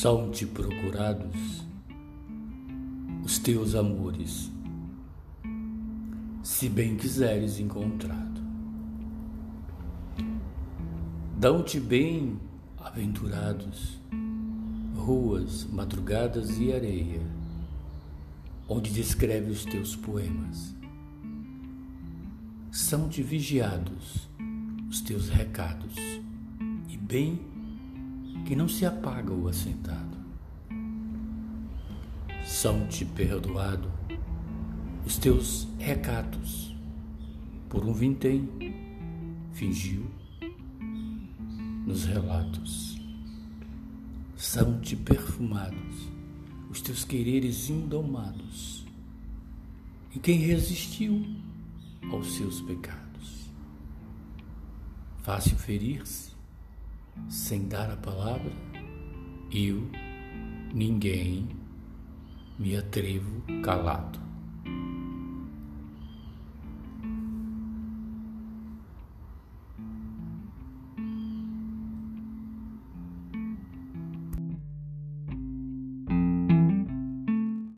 São-te procurados os teus amores, se bem quiseres encontrado. Dão-te bem-aventurados ruas, madrugadas e areia, onde descreve os teus poemas. São-te vigiados os teus recados, e bem que não se apaga o assentado. São-te perdoado os teus recatos, por um vintém fingiu nos relatos. São-te perfumados os teus quereres indomados, e quem resistiu aos seus pecados. Fácil ferir-se sem dar a palavra, eu, ninguém, me atrevo calado.